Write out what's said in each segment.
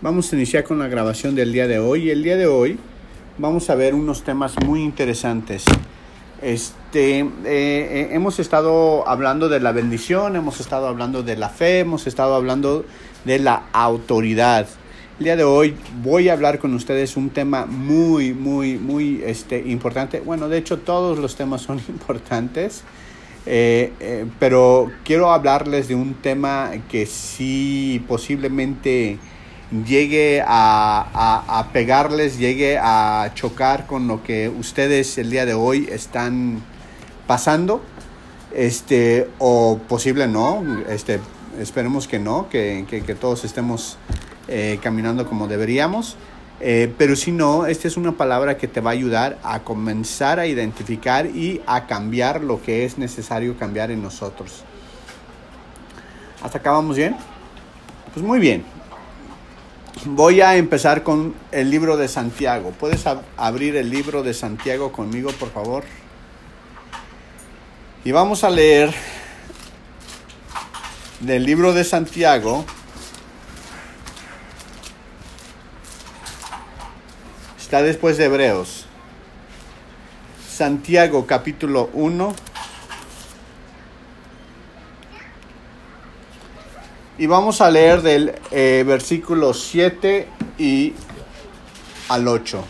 Vamos a iniciar con la grabación del día de hoy. El día de hoy vamos a ver unos temas muy interesantes. Este, eh, hemos estado hablando de la bendición, hemos estado hablando de la fe, hemos estado hablando de la autoridad. El día de hoy voy a hablar con ustedes un tema muy, muy, muy este, importante. Bueno, de hecho todos los temas son importantes, eh, eh, pero quiero hablarles de un tema que sí posiblemente llegue a, a, a, pegarles, llegue a chocar con lo que ustedes el día de hoy están pasando, este, o posible no, este, esperemos que no, que, que, que todos estemos eh, caminando como deberíamos. Eh, pero si no, esta es una palabra que te va a ayudar a comenzar a identificar y a cambiar lo que es necesario cambiar en nosotros. ¿Hasta acá vamos bien? Pues muy bien. Voy a empezar con el libro de Santiago. ¿Puedes ab abrir el libro de Santiago conmigo, por favor? Y vamos a leer del libro de Santiago. Está después de Hebreos. Santiago capítulo 1. Y vamos a leer del eh, versículo 7 y al 8.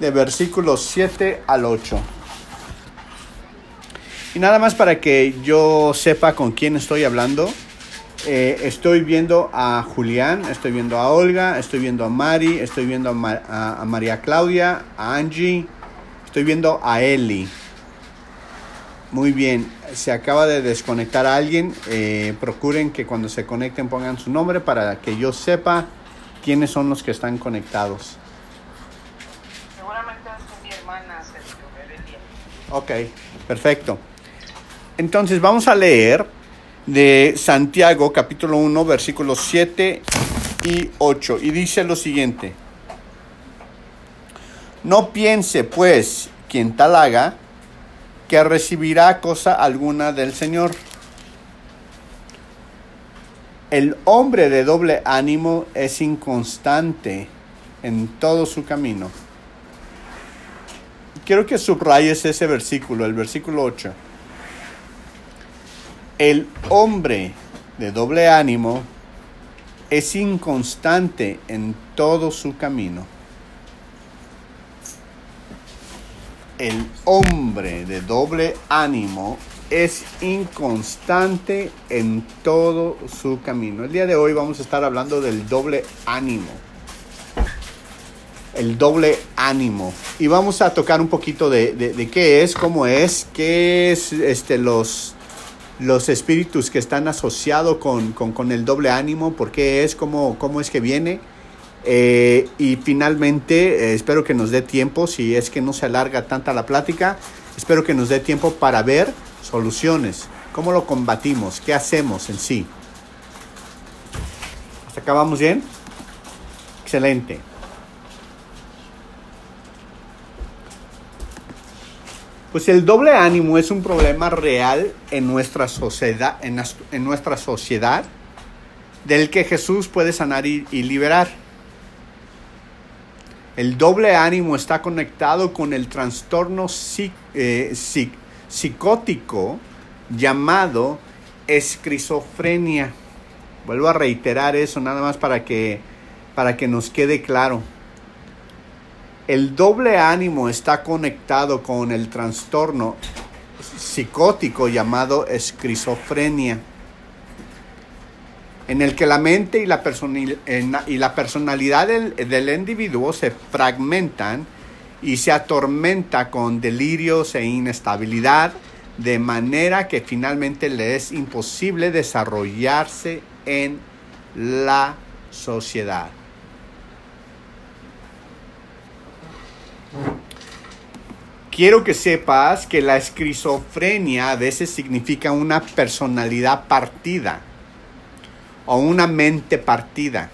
De versículo 7 al 8. Y nada más para que yo sepa con quién estoy hablando. Eh, estoy viendo a Julián, estoy viendo a Olga, estoy viendo a Mari, estoy viendo a, Mar a, a María Claudia, a Angie, estoy viendo a Eli. Muy bien, se acaba de desconectar a alguien. Eh, procuren que cuando se conecten pongan su nombre para que yo sepa quiénes son los que están conectados. Seguramente es mi hermana, Sergio, Berelia. Ok, perfecto. Entonces vamos a leer de Santiago capítulo 1 versículos 7 y 8 y dice lo siguiente. No piense pues quien tal haga que recibirá cosa alguna del Señor. El hombre de doble ánimo es inconstante en todo su camino. Quiero que subrayes ese versículo, el versículo 8. El hombre de doble ánimo es inconstante en todo su camino. El hombre de doble ánimo es inconstante en todo su camino. El día de hoy vamos a estar hablando del doble ánimo. El doble ánimo. Y vamos a tocar un poquito de, de, qué es, cómo es, qué es este, los, los espíritus que están asociados con, con, con, el doble ánimo, por qué es, cómo, cómo es que viene. Eh, y finalmente, eh, espero que nos dé tiempo, si es que no se alarga tanta la plática, espero que nos dé tiempo para ver soluciones, cómo lo combatimos, qué hacemos en sí. ¿Hasta acá vamos bien? Excelente. Pues el doble ánimo es un problema real en nuestra sociedad, en, nuestra sociedad del que Jesús puede sanar y, liberar. El doble ánimo está conectado con el trastorno eh, psic, psicótico llamado esquizofrenia. Vuelvo a reiterar eso nada más para que, para que nos quede claro. El doble ánimo está conectado con el trastorno psicótico llamado esquizofrenia, en el que la mente y la, personalidad del, individuo se fragmentan y se atormenta con delirios e inestabilidad, de manera que finalmente le es imposible desarrollarse en la sociedad. Quiero que sepas que la esquizofrenia a veces significa una personalidad partida o una mente partida.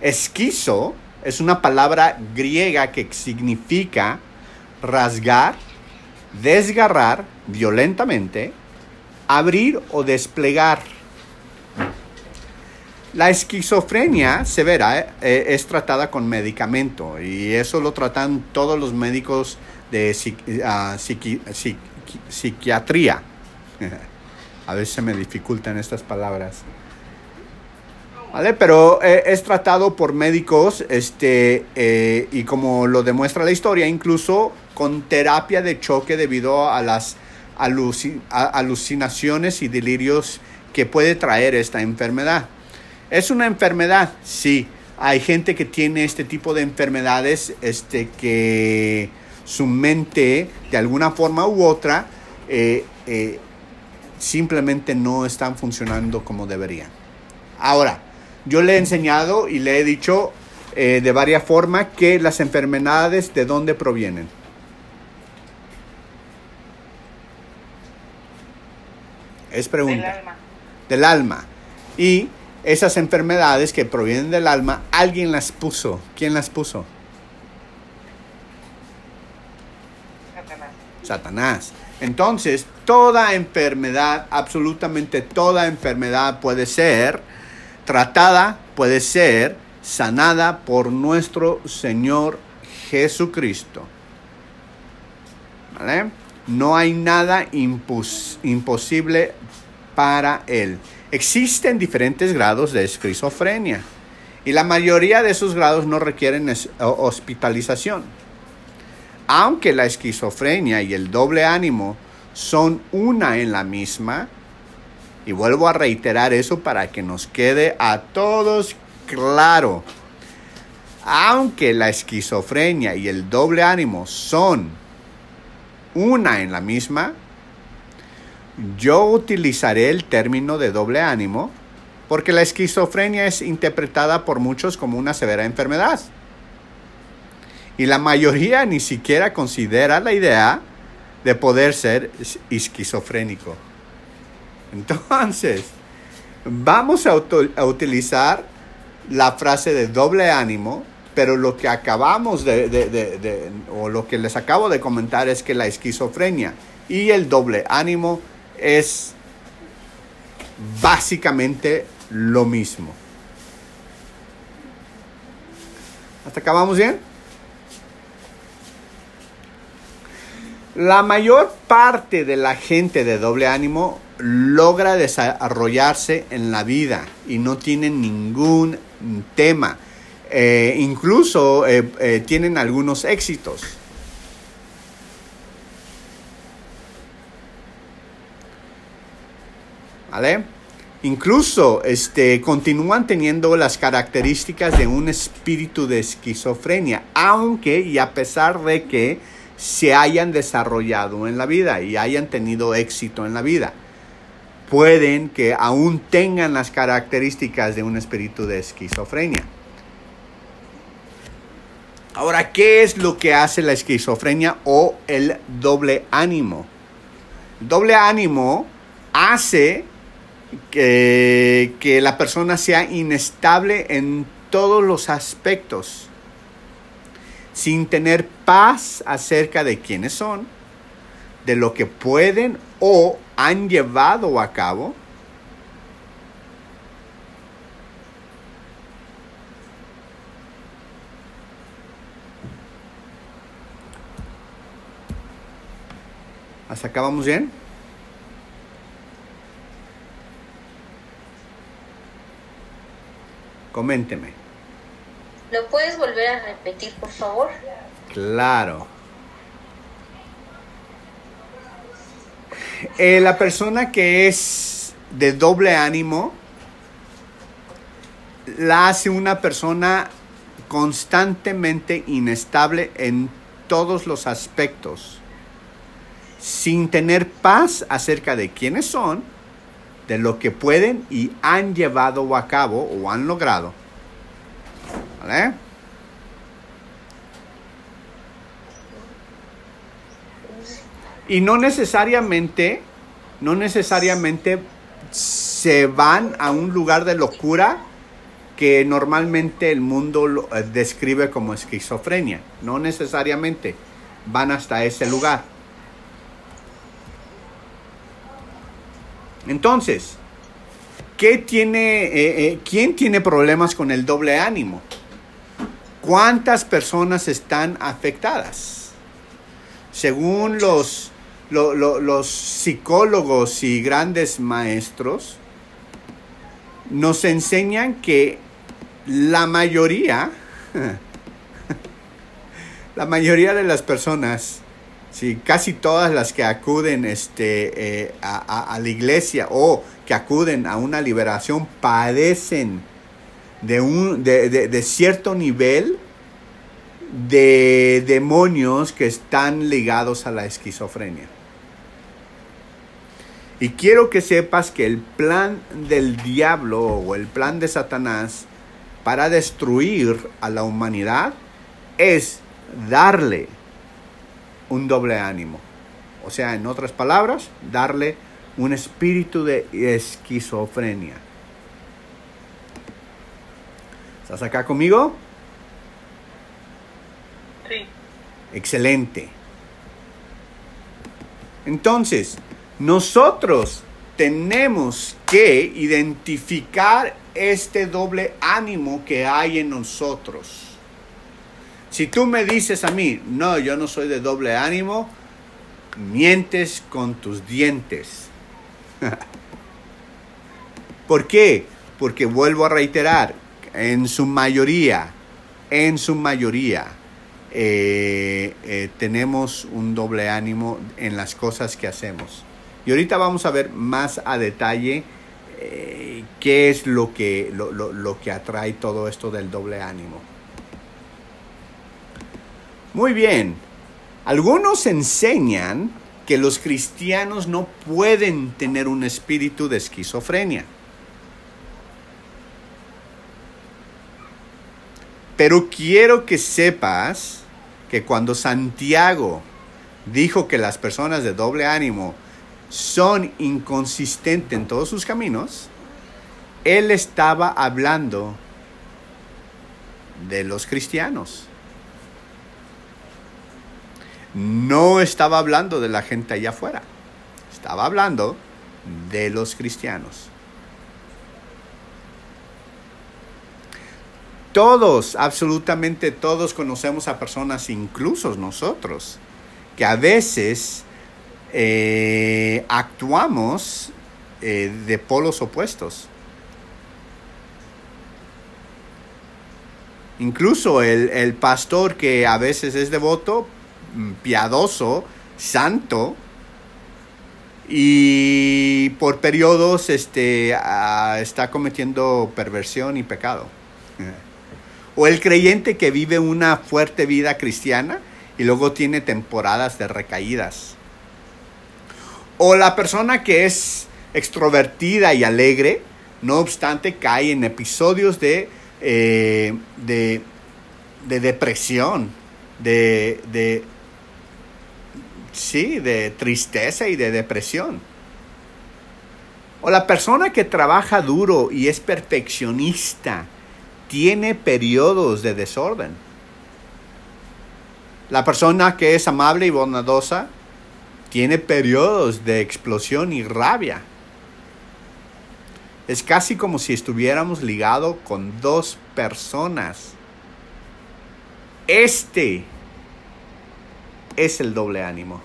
Esquizo es una palabra griega que significa rasgar, desgarrar violentamente, abrir o desplegar. La esquizofrenia severa eh, es tratada con medicamento y eso lo tratan todos los médicos de ah, psiquiatría. A veces se me dificultan estas palabras. ¿Vale? Pero eh, es tratado por médicos este, eh, y como lo demuestra la historia, incluso con terapia de choque debido a las alucinaciones y delirios que puede traer esta enfermedad. ¿Es una enfermedad? Sí. Hay gente que tiene este tipo de enfermedades este, que su mente, de alguna forma u otra, eh, simplemente no están funcionando como deberían. Ahora, yo le he enseñado y le he dicho eh, de varias formas que las enfermedades de dónde provienen. Es pregunta. Del alma. Del alma. Y esas enfermedades que provienen del alma, alguien las puso. ¿Quién las puso? Satanás. Satanás. Entonces, toda enfermedad, absolutamente toda enfermedad puede ser tratada, puede ser sanada por nuestro Señor Jesucristo. ¿Vale? No hay nada imposible para Él. Existen diferentes grados de esquizofrenia y la mayoría de esos grados no requieren hospitalización. Aunque la esquizofrenia y el doble ánimo son una en la misma, y vuelvo a reiterar eso para que nos quede a todos claro, aunque la esquizofrenia y el doble ánimo son una en la misma, yo utilizaré el término de doble ánimo porque la esquizofrenia es interpretada por muchos como una severa enfermedad. Y la mayoría ni siquiera considera la idea de poder ser esquizofrénico. Entonces, vamos a, utilizar la frase de doble ánimo, pero lo que acabamos de, o lo que les acabo de comentar es que la esquizofrenia y el doble ánimo es básicamente lo mismo. ¿Hasta acabamos bien? La mayor parte de la gente de doble ánimo logra desarrollarse en la vida y no tienen ningún tema. Eh, incluso eh, eh, tienen algunos éxitos. ¿Vale? Incluso este, continúan teniendo las características de un espíritu de esquizofrenia, aunque y a pesar de que se hayan desarrollado en la vida y hayan tenido éxito en la vida. Pueden que aún tengan las características de un espíritu de esquizofrenia. Ahora, ¿qué es lo que hace la esquizofrenia o el doble ánimo? doble ánimo hace que, que la persona sea inestable en todos los aspectos, sin tener paz acerca de quiénes son, de lo que pueden o han llevado a cabo, ¿Hasta acá vamos bien? Coménteme. ¿Lo puedes volver a repetir, por favor? Claro. Eh, la persona que es de doble ánimo la hace una persona constantemente inestable en todos los aspectos, sin tener paz acerca de quiénes son, de lo que pueden y han llevado a cabo o han logrado. Y no necesariamente, no necesariamente se van a un lugar de locura que normalmente el mundo eh, describe como esquizofrenia. No necesariamente van hasta ese lugar. Entonces, ¿qué tiene, eh, eh, ¿quién tiene problemas con el doble ánimo? ¿Cuántas personas están afectadas? Según los, lo- lo- los psicólogos y grandes maestros, nos enseñan que la mayoría, la mayoría de las personas, sí, casi todas las que acuden este, eh, a, a- a la iglesia o que acuden a una liberación padecen de, un, de, de- de cierto nivel de demonios que están ligados a la esquizofrenia. Y quiero que sepas que el plan del diablo o el plan de Satanás para destruir a la humanidad es darle un doble ánimo. O sea, en otras palabras, darle un espíritu de esquizofrenia. ¿Estás acá conmigo? Sí. Excelente. Entonces, nosotros tenemos que identificar este doble ánimo que hay en nosotros. Si tú me dices a mí, no, yo no soy de doble ánimo, mientes con tus dientes. ¿Por qué? Porque vuelvo a reiterar, en su mayoría, en su mayoría, eh, eh, tenemos un doble ánimo en las cosas que hacemos. Y ahorita vamos a ver más a detalle eh, qué es lo que, lo, lo- lo que atrae todo esto del doble ánimo. Muy bien. Algunos enseñan que los cristianos no pueden tener un espíritu de esquizofrenia. Pero quiero que sepas que cuando Santiago dijo que las personas de doble ánimo son inconsistentes en todos sus caminos, él estaba hablando de los cristianos. No estaba hablando de la gente allá afuera. Estaba hablando de los cristianos. Todos, absolutamente todos conocemos a personas, incluso nosotros, que a veces eh, actuamos eh, de polos opuestos. Incluso el, el pastor que a veces es devoto, piadoso, santo, y por periodos este, ah, está cometiendo perversión y pecado. O el creyente que vive una fuerte vida cristiana y luego tiene temporadas de recaídas. O la persona que es extrovertida y alegre, no obstante, cae en episodios de, eh, de, de depresión, de, de, sí, de tristeza y de depresión. O la persona que trabaja duro y es perfeccionista, tiene periodos de desorden. La persona que es amable y bondadosa tiene periodos de explosión y rabia. Es casi como si estuviéramos ligados con dos personas. Este es el doble ánimo.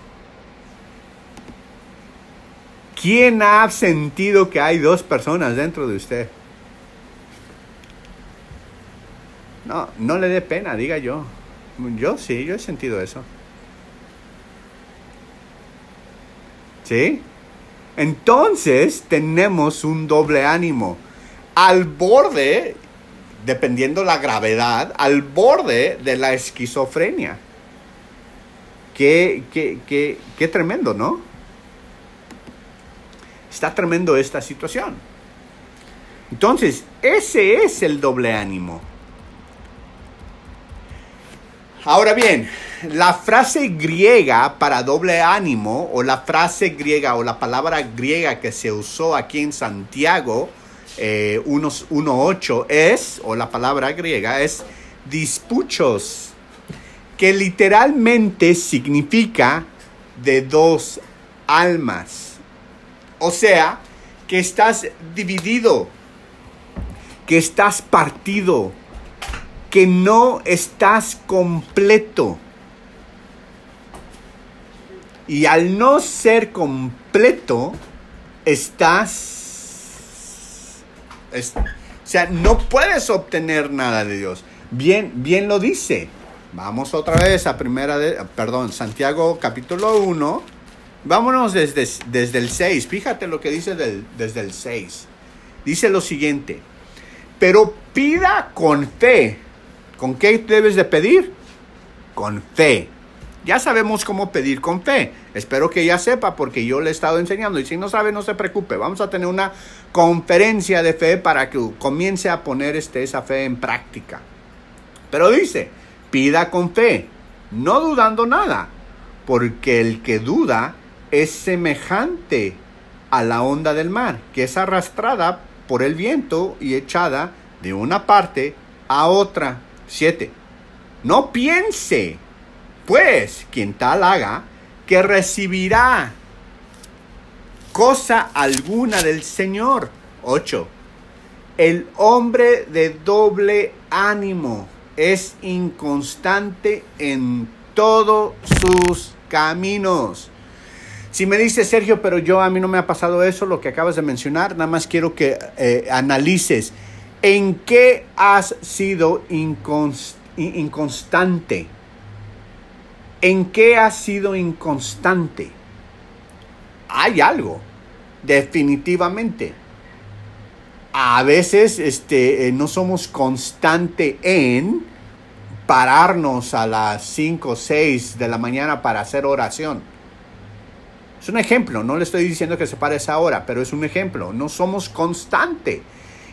¿Quién ha sentido que hay dos personas dentro de usted? No, no le dé pena, diga yo. Yo sí, yo he sentido eso. ¿Sí? Entonces tenemos un doble ánimo. Al borde, dependiendo la gravedad, al borde de la esquizofrenia. Qué, qué, qué, qué tremendo, ¿no? Está tremendo esta situación. Entonces, ese es el doble ánimo. Ahora bien, la frase griega para doble ánimo o la frase griega o la palabra griega que se usó aquí en Santiago eh, 1.8 es, o la palabra griega es dispuchos, que literalmente significa de dos almas. O sea, que estás dividido, que estás partido, que no estás completo. Y al no ser completo, estás... es- o sea, no puedes obtener nada de Dios. Bien, bien lo dice. Vamos otra vez a primera de, perdón, Santiago capítulo 1. Vámonos desde, desde el 6. Fíjate lo que dice del- desde el 6. Dice lo siguiente. Pero pida con fe. ¿Con qué debes de pedir? Con fe. Ya sabemos cómo pedir con fe. Espero que ya sepa porque yo le he estado enseñando. Y si no sabe, no se preocupe. Vamos a tener una conferencia de fe para que comience a poner este, esa fe en práctica. Pero dice, pida con fe, no dudando nada, porque el que duda es semejante a la onda del mar, que es arrastrada por el viento y echada de una parte a otra. 7. No piense, pues, quien tal haga, que recibirá cosa alguna del Señor. 8. El hombre de doble ánimo es inconstante en todos sus caminos. Si me dice Sergio, pero yo a mí no me ha pasado eso, lo que acabas de mencionar, nada más quiero que eh, analices en qué has sido incons- in- inconstante. ¿En qué has sido inconstante? Hay algo, definitivamente. A veces este, eh, no somos constante en pararnos a las 5 o 6 de la mañana para hacer oración. Es un ejemplo, no le estoy diciendo que se pare esa hora, pero es un ejemplo. No somos constante.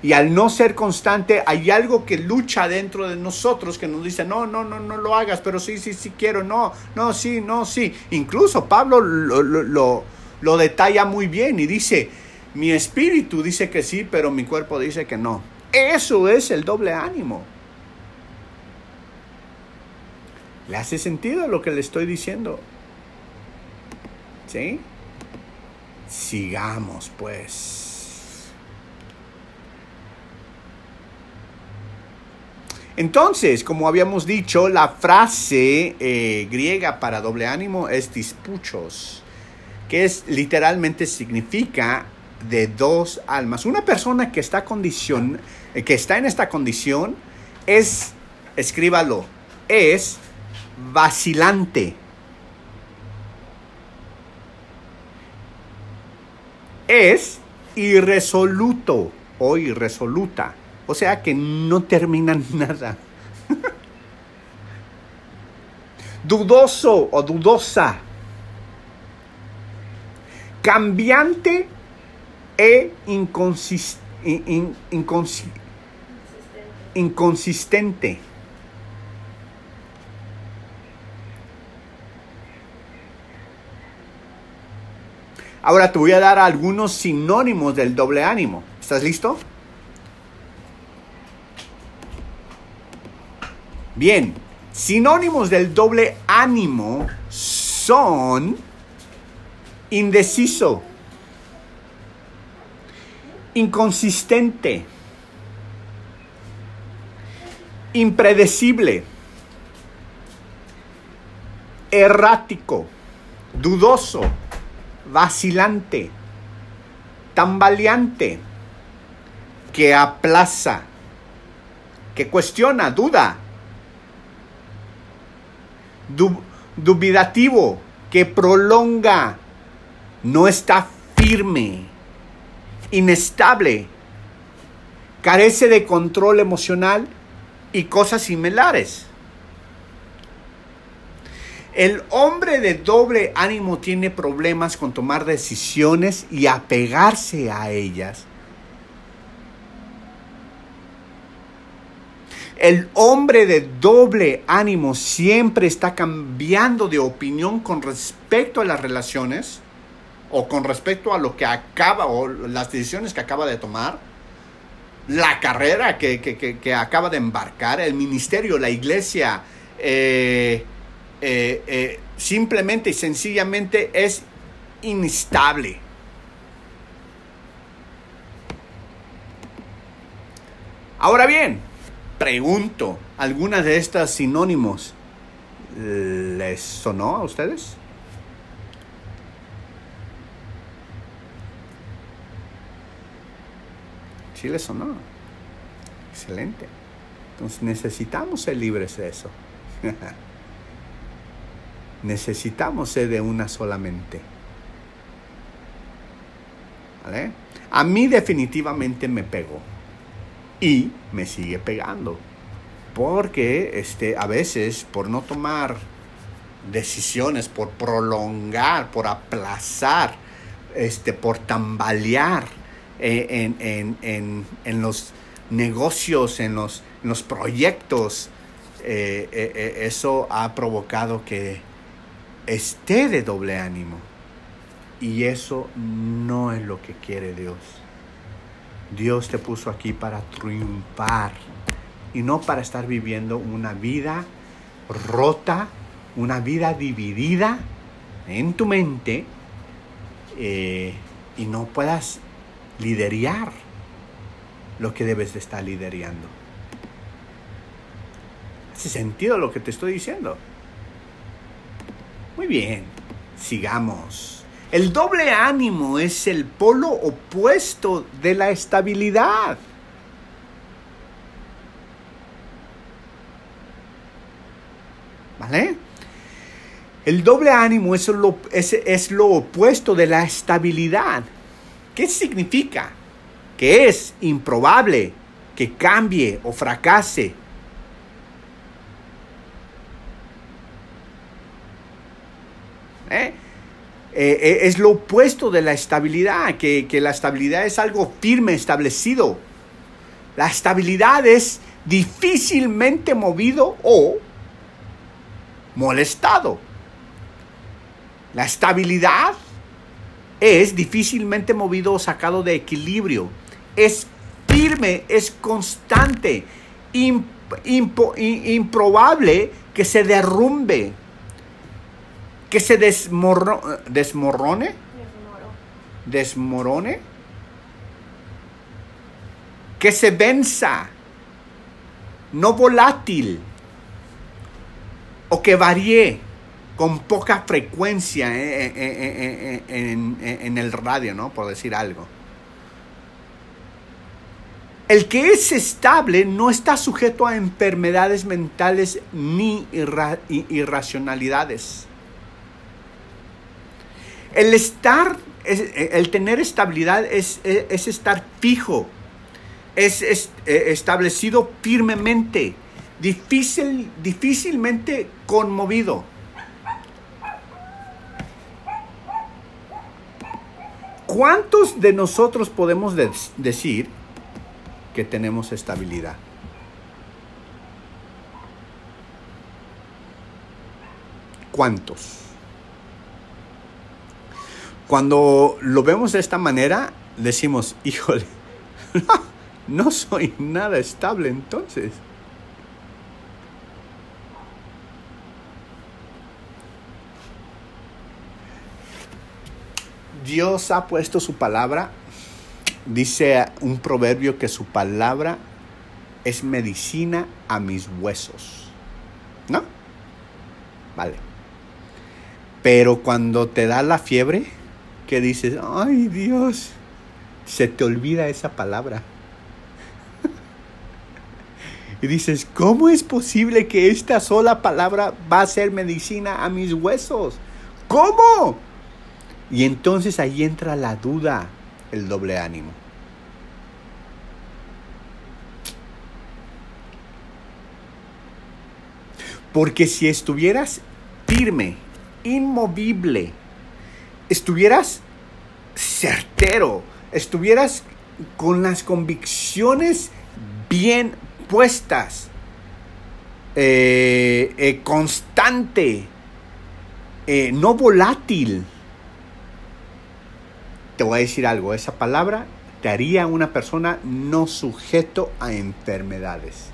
Y al no ser constante, hay algo que lucha dentro de nosotros que nos dice, no, no, no, no lo hagas, pero sí, sí, sí quiero, no, no, sí, no, sí. Incluso Pablo lo, lo, lo, lo detalla muy bien y dice, mi espíritu dice que sí, pero mi cuerpo dice que no. Eso es el doble ánimo. ¿Le hace sentido lo que le estoy diciendo? ¿Sí? Sigamos pues. Entonces, como habíamos dicho, la frase eh, griega para doble ánimo es dispuchos, que es literalmente significa de dos almas. Una persona que está, condición, eh, que está en esta condición es, escríbalo, es vacilante. Es irresoluto o irresoluta. O sea que no termina nada. Dudoso o dudosa. Cambiante e inconsis- in- in- inconsi- inconsistente. Ahora te voy a dar algunos sinónimos del doble ánimo. ¿Estás listo? Bien, sinónimos del doble ánimo son indeciso, inconsistente, impredecible, errático, dudoso, vacilante, tambaleante, que aplaza, que cuestiona, duda, dub- dubitativo, que prolonga, no está firme, inestable, carece de control emocional y cosas similares. El hombre de doble ánimo tiene problemas con tomar decisiones y apegarse a ellas. El hombre de doble ánimo siempre está cambiando de opinión con respecto a las relaciones o con respecto a lo que acaba o las decisiones que acaba de tomar, la carrera que, que- que- acaba de embarcar, el ministerio, la iglesia, eh, eh, eh, simplemente y sencillamente es inestable. Ahora bien, pregunto, ¿algunas de estas sinónimos les sonó a ustedes? Sí les sonó. Excelente. Entonces necesitamos ser libres de eso. necesitamos ser de una solamente. ¿Vale? A mí definitivamente me pegó. Y me sigue pegando. Porque este, a veces por no tomar decisiones, por prolongar, por aplazar, este, por tambalear eh, en, los negocios, en los, los proyectos, eh, eh, eso ha provocado que esté de doble ánimo. Y eso no es lo que quiere Dios. Dios te puso aquí para triunfar y no para estar viviendo una vida rota, una vida dividida en tu mente eh, y no puedas liderar lo que debes de estar liderando. ¿Hace sentido lo que te estoy diciendo? Muy bien, sigamos. El doble ánimo es el polo opuesto de la estabilidad. ¿Vale? El doble ánimo es lo, es, lo opuesto de la estabilidad. ¿Qué significa? Que es improbable que cambie o fracase. ¿Eh? Eh, eh, es lo opuesto de la estabilidad, que, la estabilidad es algo firme, establecido. La estabilidad es difícilmente movido o molestado. La estabilidad es difícilmente movido o sacado de equilibrio. Es firme, es constante, improbable que se derrumbe que se desmorrone, desmorone, que se venza, no volátil, o que varíe con poca frecuencia eh, eh, eh, en, el radio, ¿no? Por decir algo. El que es estable no está sujeto a enfermedades mentales ni irracionalidades. El estar, el tener estabilidad es, estar fijo, es, eh, establecido firmemente, difícil, difícilmente conmovido. ¿Cuántos de nosotros podemos decir que tenemos estabilidad? ¿Cuántos? Cuando lo vemos de esta manera, decimos, híjole, no soy nada estable entonces. Dios ha puesto su palabra, dice un proverbio que su palabra es medicina a mis huesos. ¿No? Vale. Pero cuando te da la fiebre, que dices, ay Dios, se te olvida esa palabra. y dices, ¿cómo es posible que esta sola palabra va a ser medicina a mis huesos? ¿Cómo? Y entonces ahí entra la duda, el doble ánimo. Porque si estuvieras firme, inmovible, estuvieras certero, estuvieras con las convicciones bien puestas, eh, eh, constante, eh, no volátil. Te voy a decir algo, esa palabra te haría una persona no sujeto a enfermedades.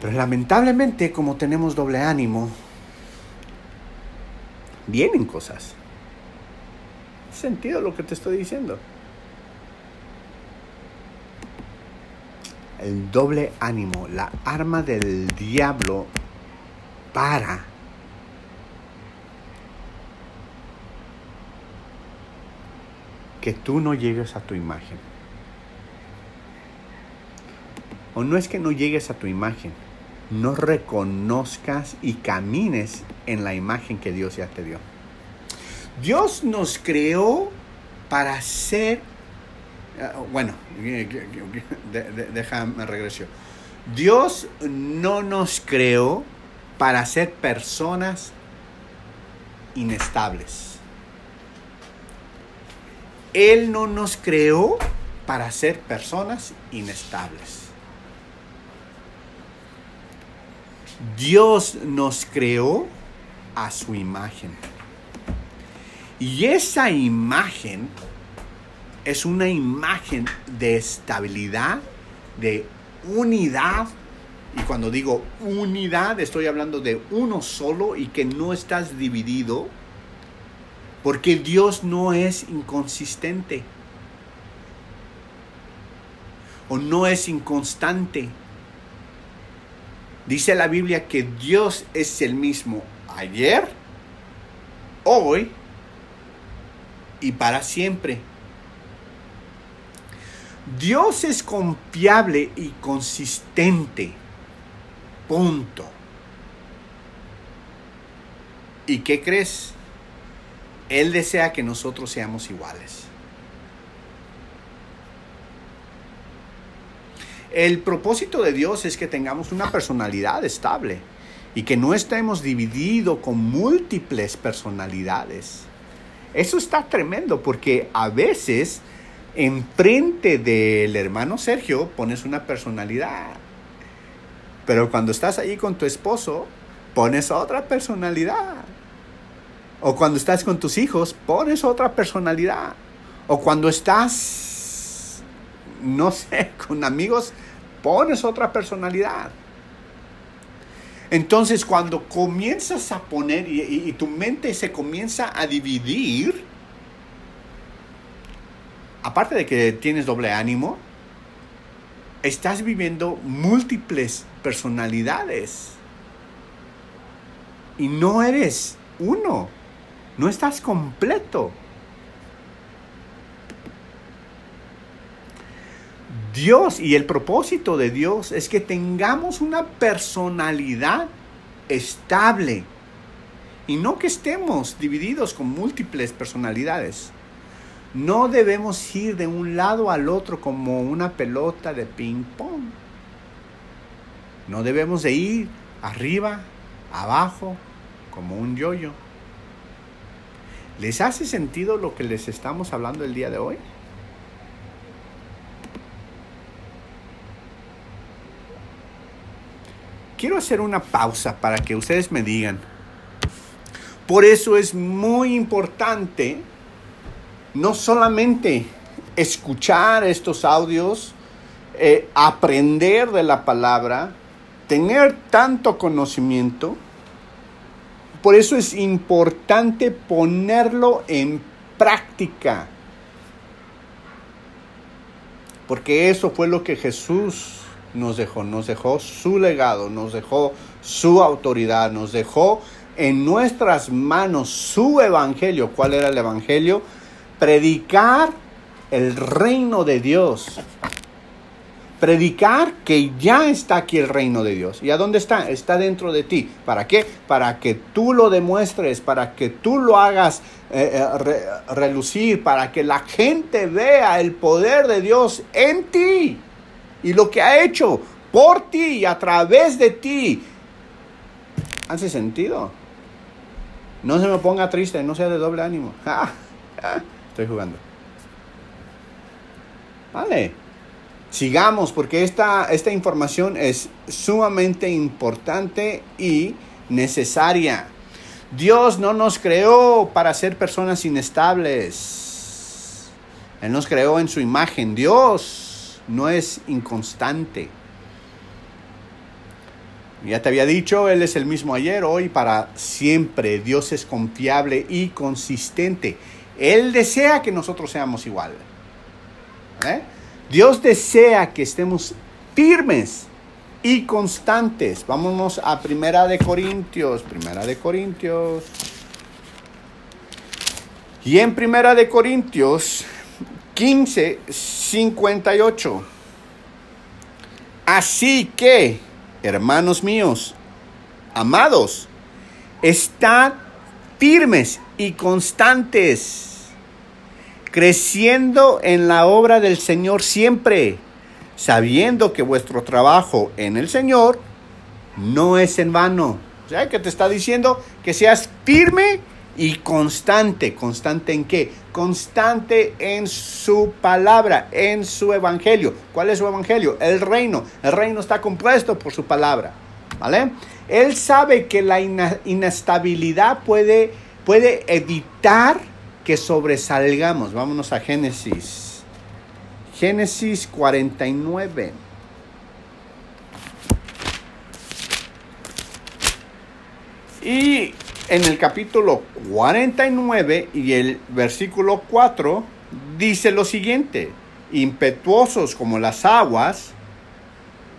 Pero lamentablemente, como tenemos doble ánimo, vienen cosas. ¿Sentido lo que te estoy diciendo? el doble ánimo, la arma del diablo para que tú no llegues a tu imagen. O no es que no llegues a tu imagen, no reconozcas y camines en la imagen que Dios ya te dio. Dios nos creó para ser, eh, bueno, déjame regresar. Dios no nos creó para ser personas inestables. Él no nos creó para ser personas inestables. Dios nos creó a su imagen. Y esa imagen es una imagen de estabilidad, de unidad. Y cuando digo unidad, estoy hablando de uno solo y que no estás dividido. Porque Dios no es inconsistente. O no es inconstante. Dice la Biblia que Dios es el mismo ayer, hoy y para siempre. Dios es confiable y consistente. Punto. ¿Y qué crees? Él desea que nosotros seamos iguales. El propósito de Dios es que tengamos una personalidad estable y que no estemos divididos con múltiples personalidades. Eso está tremendo porque a veces enfrente del hermano Sergio pones una personalidad. Pero cuando estás ahí con tu esposo, pones otra personalidad. O cuando estás con tus hijos, pones otra personalidad. O cuando estás, no sé, con amigos, pones otra personalidad. Entonces cuando comienzas a poner y, tu mente se comienza a dividir, aparte de que tienes doble ánimo, estás viviendo múltiples personalidades. Y no eres uno, no estás completo. Dios y el propósito de Dios es que tengamos una personalidad estable y no que estemos divididos con múltiples personalidades. No debemos ir de un lado al otro como una pelota de ping pong. No debemos de ir arriba, abajo, como un yoyo. ¿Les hace sentido lo que les estamos hablando el día de hoy? Quiero hacer una pausa para que ustedes me digan. Por eso es muy importante no solamente escuchar estos audios, eh, aprender de la palabra, tener tanto conocimiento, por eso es importante ponerlo en práctica. Porque eso fue lo que Jesús nos dejó, nos dejó su legado, nos dejó su autoridad, nos dejó en nuestras manos su evangelio. ¿Cuál era el evangelio? Predicar el reino de Dios. Predicar que ya está aquí el reino de Dios. ¿Y a dónde está? Está dentro de ti. ¿Para qué? Para que tú lo demuestres, para que tú lo hagas eh, eh, relucir, para que la gente vea el poder de Dios en ti y lo que ha hecho por ti y a través de ti. ¿Hace sentido? No se me ponga triste, no sea de doble ánimo. Estoy jugando. Vale. Sigamos porque esta, esta información es sumamente importante y necesaria. Dios no nos creó para ser personas inestables. Él nos creó en su imagen. Dios no es inconstante. Ya te había dicho, Él es el mismo ayer, hoy, para siempre. Dios es confiable y consistente. Él desea que nosotros seamos igual. ¿Eh? Dios desea que estemos firmes y constantes. Vámonos a Primera de Corintios, Primera de Corintios. Y en Primera de Corintios 15, 58. Así que, hermanos míos, amados, estad firmes y constantes, creciendo en la obra del Señor siempre, sabiendo que vuestro trabajo en el Señor no es en vano. O sea, que te está diciendo que seas firme y constante. ¿Constante en qué? Constante en su palabra, en su evangelio. ¿Cuál es su evangelio? El reino. El reino está compuesto por su palabra. ¿Vale? Él sabe que la inestabilidad puede, puede evitar que sobresalgamos. Vámonos a Génesis. Génesis 49. Y en el capítulo 49 y el versículo 4 dice lo siguiente, impetuosos como las aguas,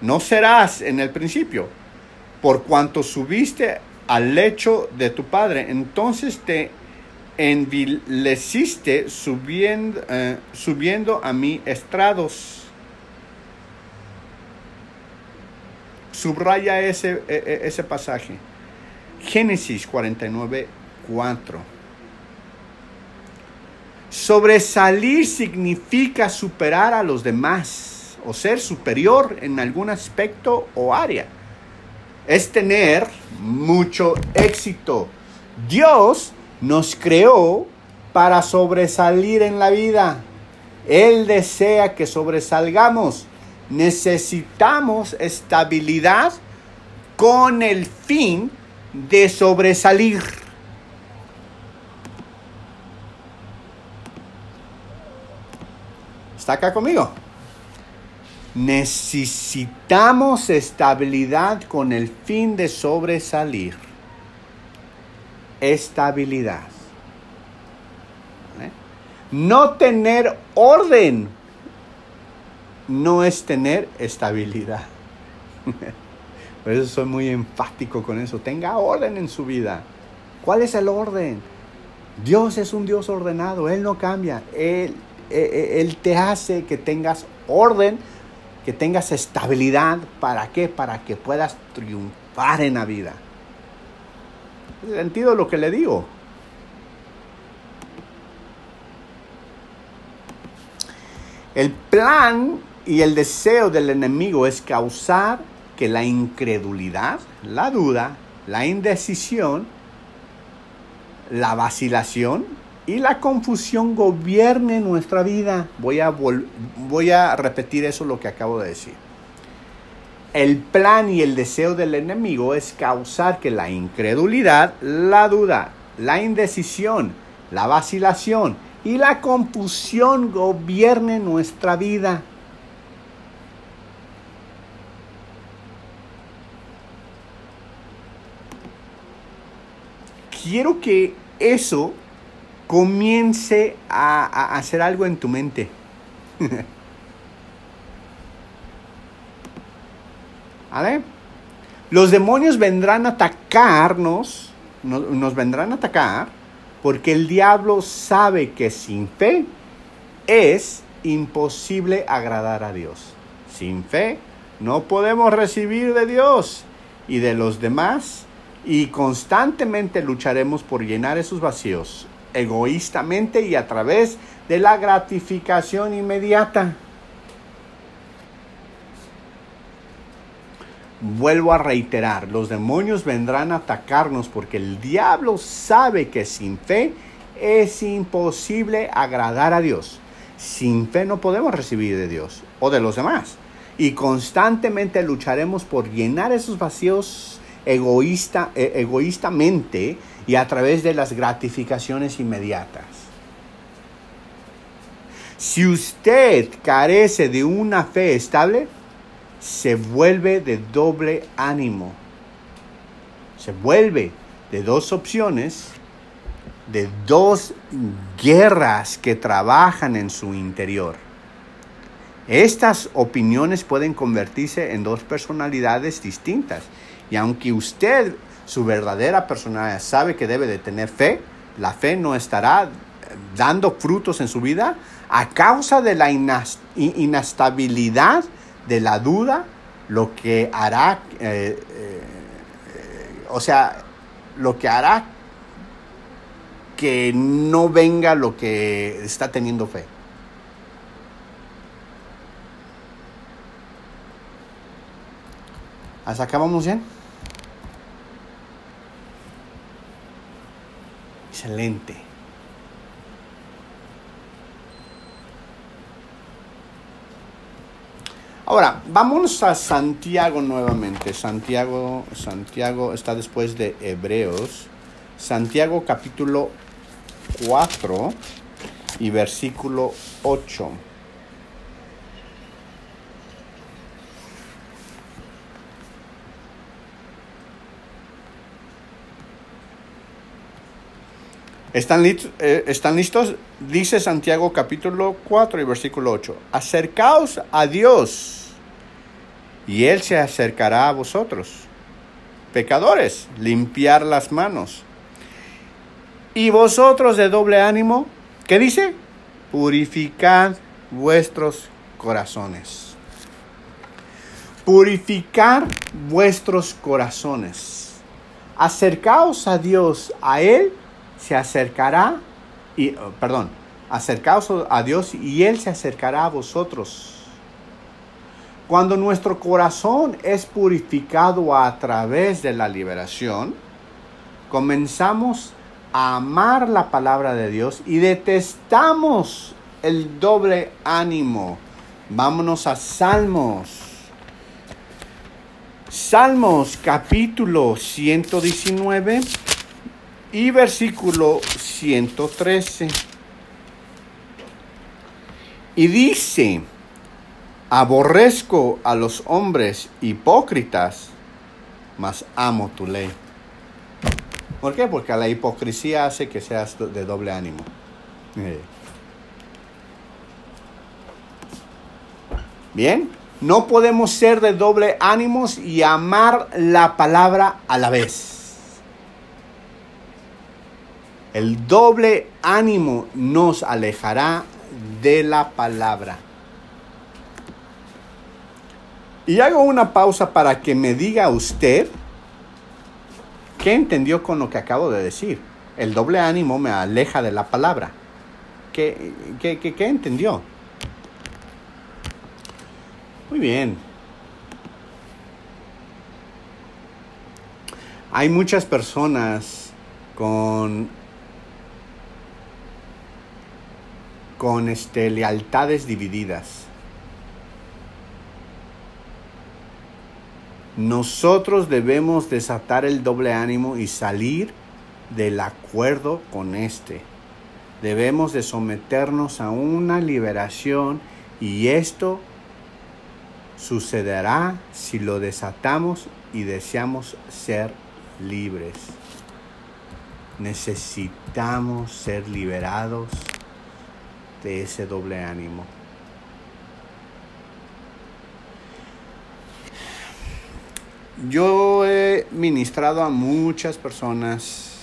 no serás en el principio, por cuanto subiste al lecho de tu padre, entonces te envileciste subiendo, eh, subiendo a mí estrados. Subraya ese, e, e, ese pasaje. Génesis 49, 4. Sobresalir significa superar a los demás o ser superior en algún aspecto o área. Es tener mucho éxito. Dios nos creó para sobresalir en la vida. Él desea que sobresalgamos. Necesitamos estabilidad con el fin de sobresalir. ¿Está acá conmigo? Necesitamos estabilidad con el fin de sobresalir. Estabilidad. No tener orden no es tener estabilidad. Por eso soy muy enfático con eso. Tenga orden en su vida. ¿Cuál es el orden? Dios es un Dios ordenado, Él no cambia. Él, eh, él, te hace que tengas orden, que tengas estabilidad. ¿Para qué? Para que puedas triunfar en la vida. ¿Es el sentido de lo que le digo? El plan y el deseo del enemigo es causar que la incredulidad, la duda, la indecisión, la vacilación y la confusión gobierne nuestra vida. Voy a, repetir eso lo que acabo de decir. El plan y el deseo del enemigo es causar que la incredulidad, la duda, la indecisión, la vacilación y la confusión gobierne nuestra vida. Quiero que eso comience a, hacer algo en tu mente. Los demonios vendrán a atacarnos, nos vendrán a atacar, porque el diablo sabe que sin fe es imposible agradar a Dios. Sin fe no podemos recibir de Dios y de los demás y constantemente lucharemos por llenar esos vacíos, egoístamente y a través de la gratificación inmediata. Vuelvo a reiterar, los demonios vendrán a atacarnos porque el diablo sabe que sin fe es imposible agradar a Dios. Sin fe no podemos recibir de Dios o de los demás. Y constantemente lucharemos por llenar esos vacíos egoísta, e, egoístamente y a través de las gratificaciones inmediatas. Si usted carece de una fe estable, se vuelve de doble ánimo. Se vuelve de dos opciones, de dos guerras que trabajan en su interior. Estas opiniones pueden convertirse en dos personalidades distintas. Y aunque usted, su verdadera personalidad, sabe que debe de tener fe, la fe no estará dando frutos en su vida a causa de la inestabilidad, de la duda, lo que hará, eh, eh, o sea, lo que hará que no venga lo que está teniendo fe. ¿Hasta acá vamos bien? Excelente. Ahora, vámonos a Santiago nuevamente. Santiago, Santiago está después de Hebreos. Santiago capítulo 4 y versículo 8. ¿Están, listos? Eh, ¿Están listos? Dice Santiago capítulo 4 y versículo 8. Acercaos a Dios y Él se acercará a vosotros. Pecadores, limpiar las manos. Y vosotros de doble ánimo, ¿qué dice? Purificad vuestros corazones. Purificar vuestros corazones. Acercaos a Dios, a Él se acercará, y, oh, perdón, acercaos a Dios y Él se acercará a vosotros. Cuando nuestro corazón es purificado a través de la liberación, comenzamos a amar la palabra de Dios y detestamos el doble ánimo. Vámonos a Salmos. Salmos capítulo 119 y versículo 113. Y dice, aborrezco a los hombres hipócritas, mas amo tu ley. ¿Por qué? Porque la hipocresía hace que seas de doble ánimo. Bien, no podemos ser de doble ánimos y amar la palabra a la vez. El doble ánimo nos alejará de la palabra. Y hago una pausa para que me diga usted qué entendió con lo que acabo de decir. El doble ánimo me aleja de la palabra. ¿Qué, qué, qué, qué entendió? Muy bien. Hay muchas personas con con este, lealtades divididas. Nosotros debemos desatar el doble ánimo y salir del acuerdo con este. Debemos de someternos a una liberación y esto sucederá si lo desatamos y deseamos ser libres. Necesitamos ser liberados de ese doble ánimo. Yo he ministrado a muchas personas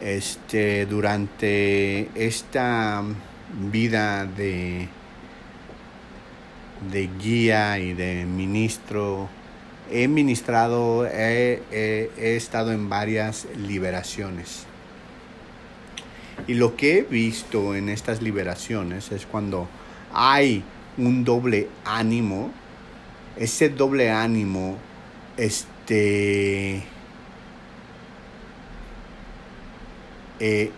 este, durante esta vida de, de guía y de ministro. He ministrado, he estado en varias liberaciones. Y lo que he visto en estas liberaciones es cuando hay un doble ánimo, ese doble ánimo, este, eh,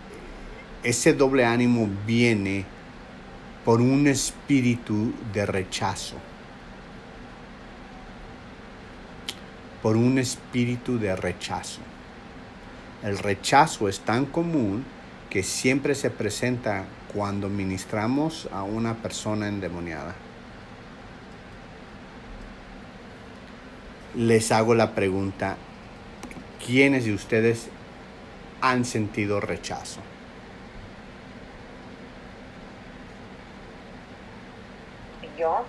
ese doble ánimo viene por un espíritu de rechazo, por un espíritu de rechazo. El rechazo es tan común que siempre se presenta cuando ministramos a una persona endemoniada. Les hago la pregunta, ¿quiénes de ustedes han sentido rechazo? yo.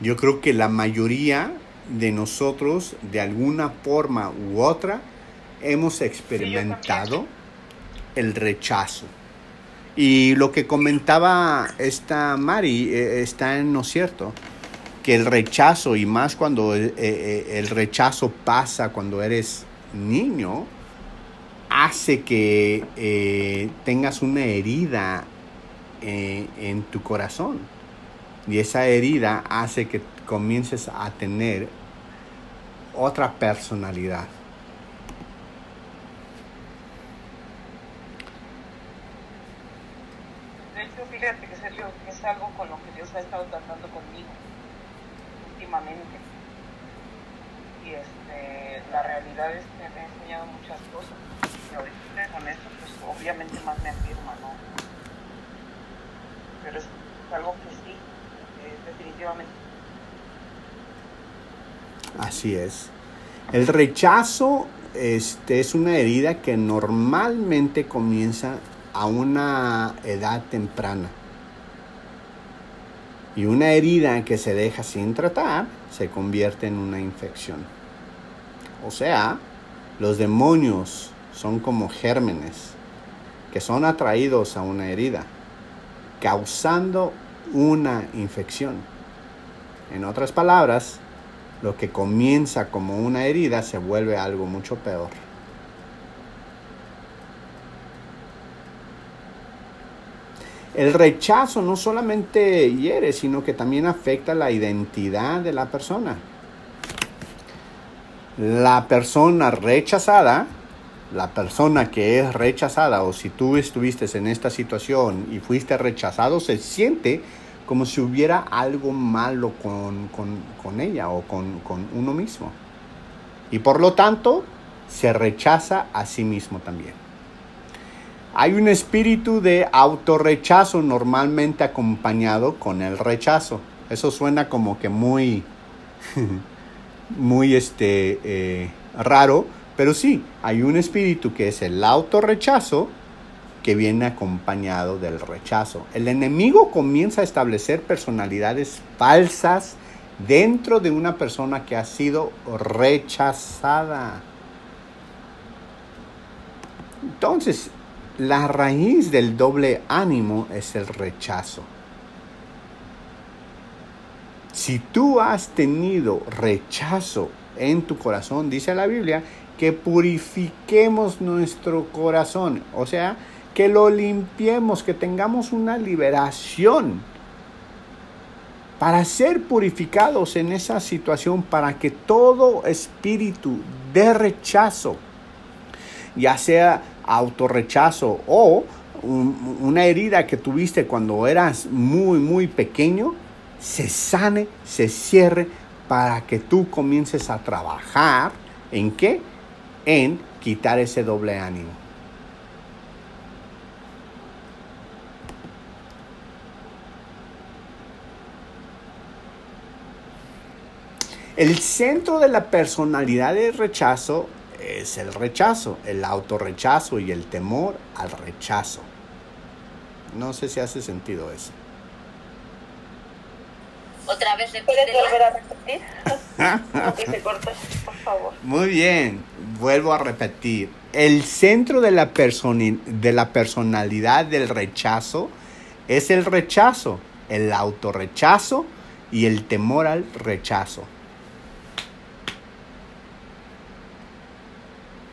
Yo creo que la mayoría de nosotros, de alguna forma u otra, hemos experimentado el rechazo. Y lo que comentaba esta Mari eh, está en lo cierto, que el rechazo, y más cuando eh, eh, el rechazo pasa cuando eres niño, hace que tengas una herida en tu corazón. Y esa herida hace que comiences a tener otra personalidad. De hecho, fíjate que Sergio, algo con lo que Dios ha estado tratando conmigo últimamente. Y este, la realidad es que me ha enseñado muchas cosas. Y ahorita con esto, pues obviamente más me afirma, ¿no? Pero es algo que sí, es definitivamente Así es. El rechazo este, es una herida que normalmente comienza a una edad temprana. Y una herida que se deja sin tratar se convierte en una infección. O sea, los demonios son como gérmenes que son atraídos a una herida, causando una infección. En otras palabras, lo que comienza como una herida se vuelve algo mucho peor. El rechazo no solamente hiere, sino que también afecta la identidad de la persona. La persona rechazada, la persona que es rechazada, o si tú estuviste en esta situación y fuiste rechazado, se siente como si hubiera algo malo con, ella o con, con uno mismo. Y por lo tanto, se rechaza a sí mismo también. Hay un espíritu de autorrechazo normalmente acompañado con el rechazo. Eso suena como que muy, muy este, eh, raro, pero sí, hay un espíritu que es el autorrechazo que viene acompañado del rechazo. El enemigo comienza a establecer personalidades falsas dentro de una persona que ha sido rechazada. Entonces, la raíz del doble ánimo es el rechazo. Si tú has tenido rechazo en tu corazón, dice la Biblia, que purifiquemos nuestro corazón. O sea, que lo limpiemos, que tengamos una liberación para ser purificados en esa situación, para que todo espíritu de rechazo, ya sea autorrechazo o una herida que tuviste cuando eras muy, muy pequeño, se sane, se cierre, para que tú comiences a trabajar en qué? En quitar ese doble ánimo. El centro de la personalidad del rechazo es el rechazo, el autorrechazo y el temor al rechazo. No sé si hace sentido eso. Otra vez ¿Puedes volver a repetir? por favor. Muy bien, vuelvo a repetir. El centro de la, de la personalidad del rechazo es el rechazo, el autorrechazo y el temor al rechazo.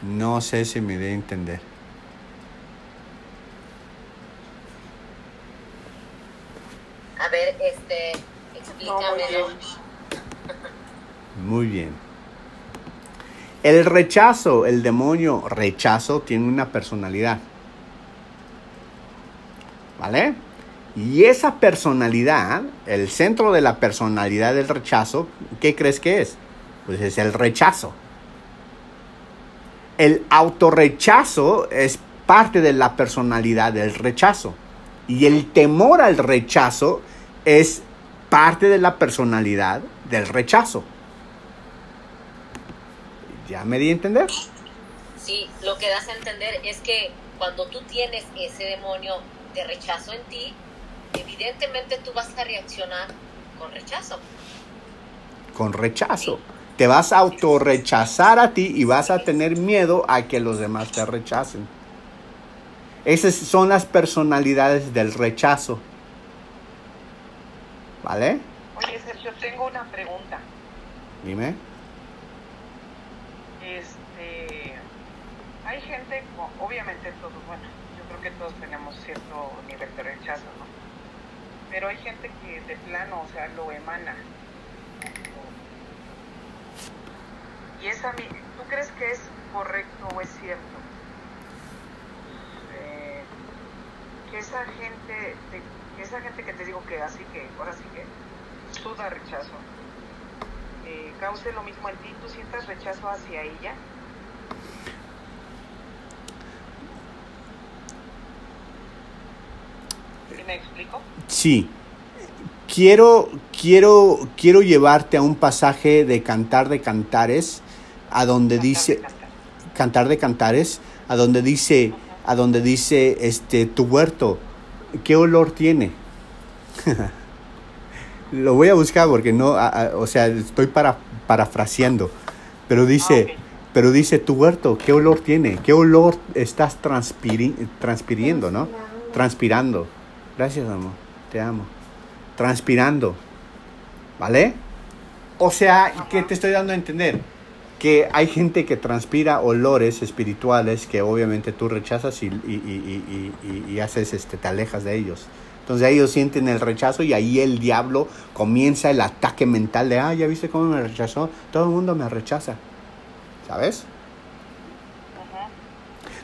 No sé si me dé a entender. A ver, este, explícamelo. Muy bien. El rechazo, el demonio rechazo tiene una personalidad. ¿Vale? Y esa personalidad, el centro de la personalidad del rechazo, ¿qué crees que es? Pues es el rechazo. El autorrechazo es parte de la personalidad del rechazo. Y el temor al rechazo es parte de la personalidad del rechazo. ¿Ya me di a entender? Sí, lo que das a entender es que cuando tú tienes ese demonio de rechazo en ti, evidentemente tú vas a reaccionar con rechazo. Con rechazo. Te vas a autorrechazar a ti y vas a tener miedo a que los demás te rechacen. Esas son las personalidades del rechazo. ¿Vale? Oye, Sergio, tengo una pregunta. Dime. Este, hay gente, obviamente todos, bueno, yo creo que todos tenemos cierto nivel de rechazo, ¿no? Pero hay gente que de plano, o sea, lo emana. Y esa, ¿tú crees que es correcto o es cierto? Eh, que esa gente, te- que esa gente que te digo que así que, ahora sí que suda rechazo, eh, cause lo mismo en ti, tú sientas rechazo hacia ella. ¿Sí me explico? Sí. Quiero, quiero, quiero llevarte a un pasaje de Cantar de Cantares, a donde dice, Cantar, cantar. Cantar de Cantares, a donde dice, a donde dice, este, tu huerto, ¿qué olor tiene? Lo voy a buscar porque no, a- a- o sea, estoy para, parafraseando, pero dice, Ah, pero dice, tu huerto, ¿qué olor tiene? ¿Qué olor estás transpiri- transpiriendo, no? Transpirando. Gracias, amor, te amo. Transpirando, ¿vale? O sea, ¿qué te estoy dando a entender? Que hay gente que transpira olores espirituales que obviamente tú rechazas y, y- y- y- haces, este, te alejas de ellos. Entonces ellos sienten el rechazo y ahí el diablo comienza el ataque mental de, ah, ya viste cómo me rechazó, todo el mundo me rechaza. ¿Sabes?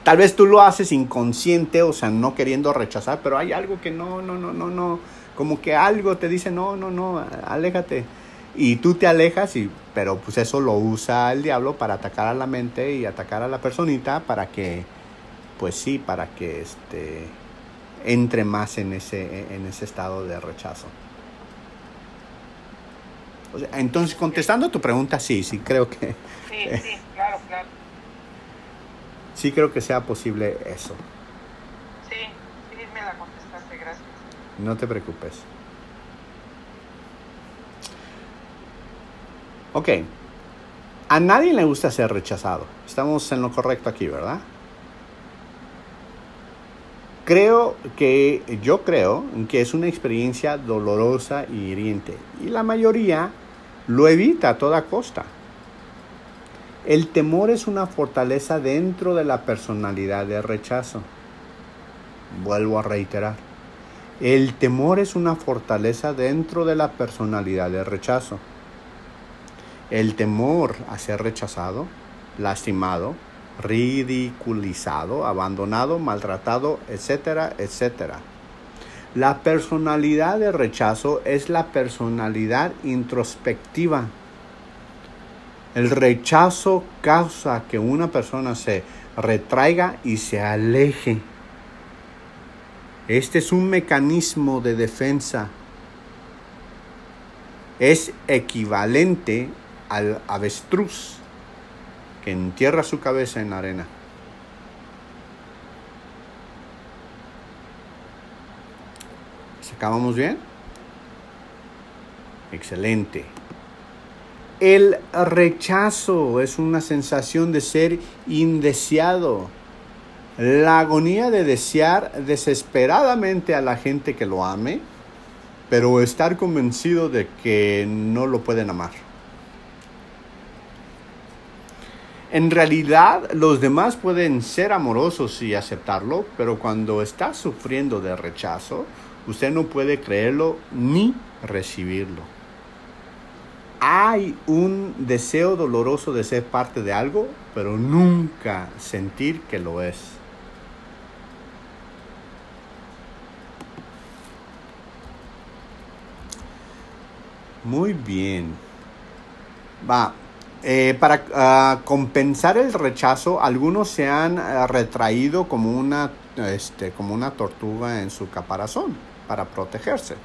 Tal vez tú lo haces inconsciente, o sea, no queriendo rechazar, pero hay algo que no, no, no, no, no, como que algo te dice, no, no, no, aléjate. Y tú te alejas, y, pero pues eso lo usa el diablo para atacar a la mente y atacar a la personita para que, pues sí, para que este, entre más en ese, en ese estado de rechazo. O sea, entonces, contestando tu pregunta, sí, sí, creo que, Sí, sí, claro, claro. sí creo que sea posible eso. Sí, sí me la contestaste, gracias. No te preocupes. Ok. A nadie le gusta ser rechazado. Estamos en lo correcto aquí, ¿verdad? Creo que, yo creo que es una experiencia dolorosa y hiriente. Y la mayoría lo evita a toda costa. El temor es una fortaleza dentro de la personalidad de rechazo. Vuelvo a reiterar. El temor es una fortaleza dentro de la personalidad de rechazo. El temor a ser rechazado, lastimado, ridiculizado, abandonado, maltratado, etcétera, etcétera. La personalidad de rechazo es la personalidad introspectiva. El rechazo causa que una persona se retraiga y se aleje. Este es un mecanismo de defensa. Es equivalente al avestruz que entierra su cabeza en la arena. ¿Acabamos bien? Excelente. El rechazo es una sensación de ser indeseado. La agonía de desear desesperadamente a la gente que lo ame, pero estar convencido de que no lo pueden amar. En realidad, los demás pueden ser amorosos y aceptarlo, pero cuando está sufriendo de rechazo, usted no puede creerlo ni recibirlo. Hay un deseo doloroso de ser parte de algo, pero nunca sentir que lo es. Muy bien. Va. Eh, para ah, compensar el rechazo, algunos se han ah, retraído como una, este, como una tortuga en su caparazón para protegerse.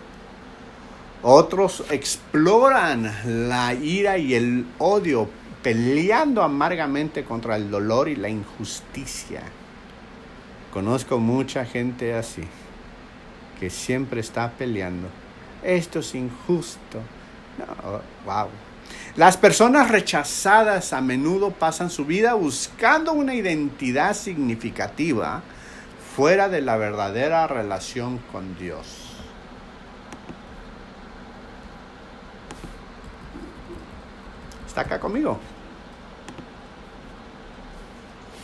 Otros exploran la ira y el odio, peleando amargamente contra el dolor y la injusticia. Conozco mucha gente así, que siempre está peleando. Esto es injusto. No, wow. Las personas rechazadas a menudo pasan su vida buscando una identidad significativa fuera de la verdadera relación con Dios. ¿Está acá conmigo?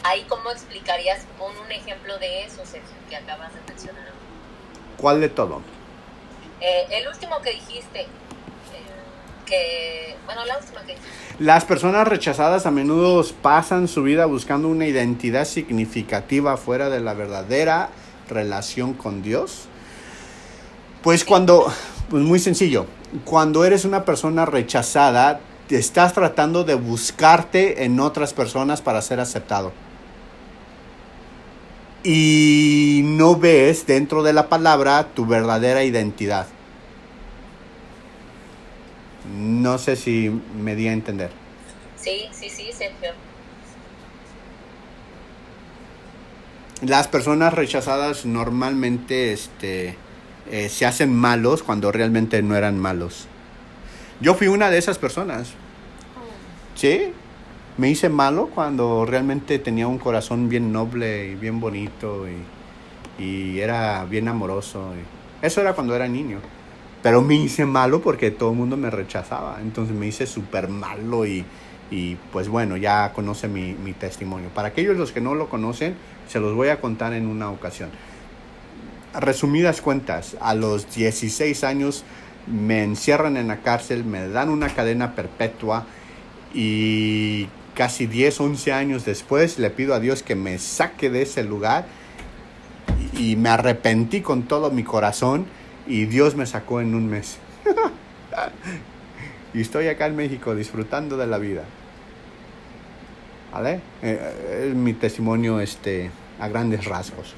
Ahí, ¿cómo explicarías? Pon un ejemplo de eso, Sergio, que acabas de mencionar. ¿Cuál de todo? Eh, el último que dijiste, Las personas rechazadas a menudo pasan su vida buscando una identidad significativa fuera de la verdadera relación con Dios. Pues cuando, pues muy sencillo, cuando eres una persona rechazada, te estás tratando de buscarte en otras personas para ser aceptado. Y no ves dentro de la palabra tu verdadera identidad. No sé si me di a entender. Sí, sí, sí, Sergio. Las personas rechazadas normalmente este, eh, se hacen malos cuando realmente no eran malos. Yo fui una de esas personas. Sí, me hice malo cuando realmente tenía un corazón bien noble y bien bonito y, y era bien amoroso. y- eso era cuando era niño. Pero me hice malo porque todo el mundo me rechazaba. Entonces me hice súper malo y, y, pues bueno, ya conoce mi, mi testimonio. Para aquellos los que no lo conocen, se los voy a contar en una ocasión. Resumidas cuentas, a los 16 años me encierran en la cárcel, me dan una cadena perpetua y casi 10, 11 años después le pido a Dios que me saque de ese lugar y me arrepentí con todo mi corazón y Dios me sacó en un mes. y estoy acá en México disfrutando de la vida. ¿Vale? Eh, es mi testimonio este, a grandes rasgos.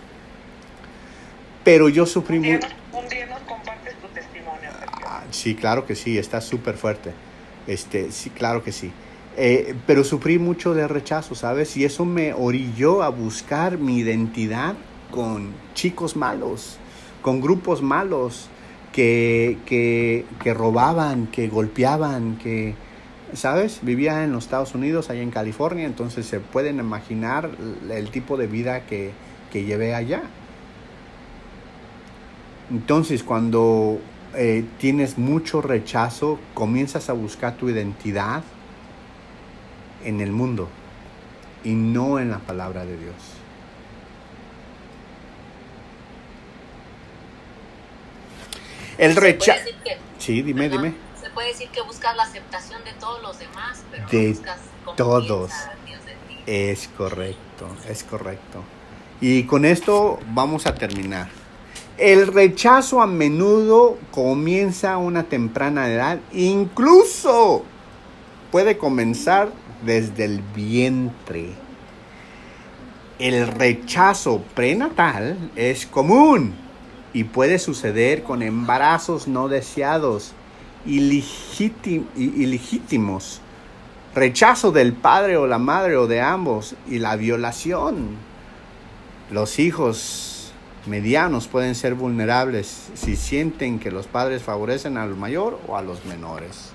Pero yo sufrí Un día, un día nos compartes tu testimonio. Ah, sí, claro que sí, está súper fuerte. Este, sí, claro que sí. Eh, pero sufrí mucho de rechazo, ¿sabes? Y eso me orilló a buscar mi identidad con chicos malos, con grupos malos que, que, que robaban, que golpeaban, que, ¿sabes? Vivía en los Estados Unidos, allá en California, entonces se pueden imaginar el tipo de vida que, que llevé allá. Entonces, cuando eh, tienes mucho rechazo, comienzas a buscar tu identidad en el mundo y no en la palabra de Dios. El Se puede rechazo... decir que- Sí, dime, perdón, dime. Se puede decir que buscas la aceptación de todos los demás, pero De no buscas todos. Dios de ti. Es correcto, es correcto. Y con esto vamos a terminar. El rechazo a menudo comienza a una temprana edad, incluso puede comenzar desde el vientre. El rechazo prenatal es común y puede suceder con embarazos no deseados, ilegítimos, rechazo del padre o la madre o de ambos y la violación. Los hijos medianos pueden ser vulnerables si sienten que los padres favorecen al mayor o a los menores.